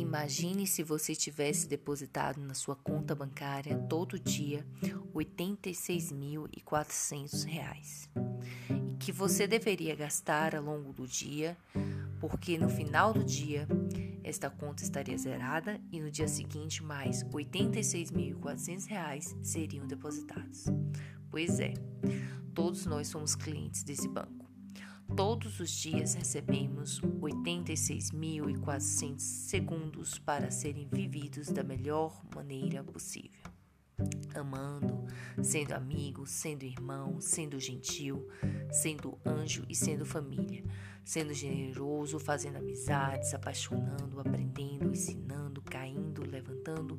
Imagine se você tivesse depositado na sua conta bancária todo dia R$ 86.400 e que você deveria gastar ao longo do dia, porque no final do dia esta conta estaria zerada e no dia seguinte mais R$ 86.400 seriam depositados. Pois é, todos nós somos clientes desse banco. Todos os dias recebemos 86.400 segundos para serem vividos da melhor maneira possível. Amando, sendo amigo, sendo irmão, sendo gentil, sendo anjo e sendo família, sendo generoso, fazendo amizades, apaixonando, aprendendo, ensinando, caindo, levantando,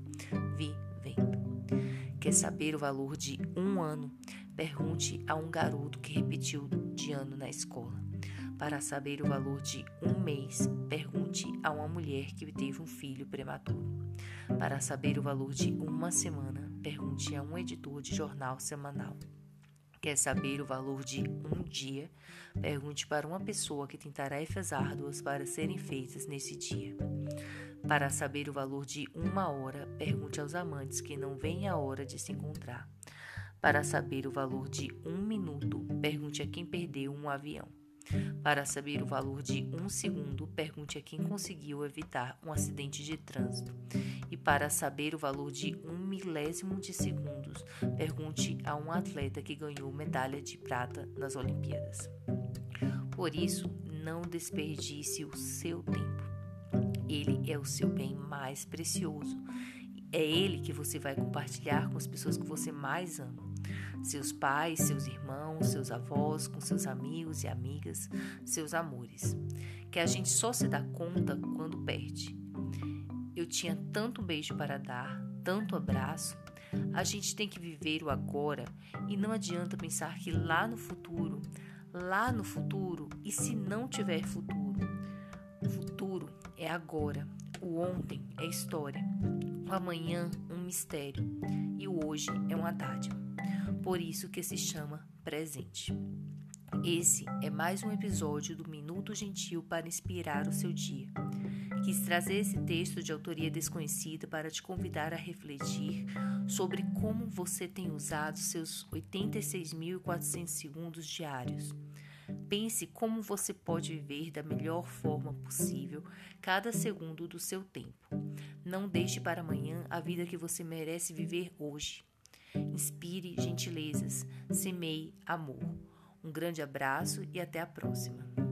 vivendo. Quer saber o valor de um ano? Pergunte a um garoto que repetiu de ano na escola. Para saber o valor de um mês, pergunte a uma mulher que teve um filho prematuro. Para saber o valor de uma semana, pergunte a um editor de jornal semanal. Quer saber o valor de um dia? Pergunte para uma pessoa que tem tarefas árduas para serem feitas nesse dia. Para saber o valor de uma hora, pergunte aos amantes que não vêm a hora de se encontrar. Para saber o valor de um minuto, pergunte a quem perdeu um avião. Para saber o valor de um segundo, pergunte a quem conseguiu evitar um acidente de trânsito. E para saber o valor de um milésimo de segundos, pergunte a um atleta que ganhou medalha de prata nas Olimpíadas. Por isso, não desperdice o seu tempo. Ele é o seu bem mais precioso. É ele que você vai compartilhar com as pessoas que você mais ama seus pais, seus irmãos, seus avós, com seus amigos e amigas, seus amores, que a gente só se dá conta quando perde. Eu tinha tanto beijo para dar, tanto abraço. A gente tem que viver o agora e não adianta pensar que lá no futuro, lá no futuro, e se não tiver futuro? O futuro é agora, o ontem é história, o amanhã um mistério e o hoje é uma dádiva por isso que se chama presente. Esse é mais um episódio do Minuto Gentil para inspirar o seu dia. Quis trazer esse texto de autoria desconhecida para te convidar a refletir sobre como você tem usado seus 86.400 segundos diários. Pense como você pode viver da melhor forma possível cada segundo do seu tempo. Não deixe para amanhã a vida que você merece viver hoje. Inspire gentilezas, semeie amor. Um grande abraço e até a próxima.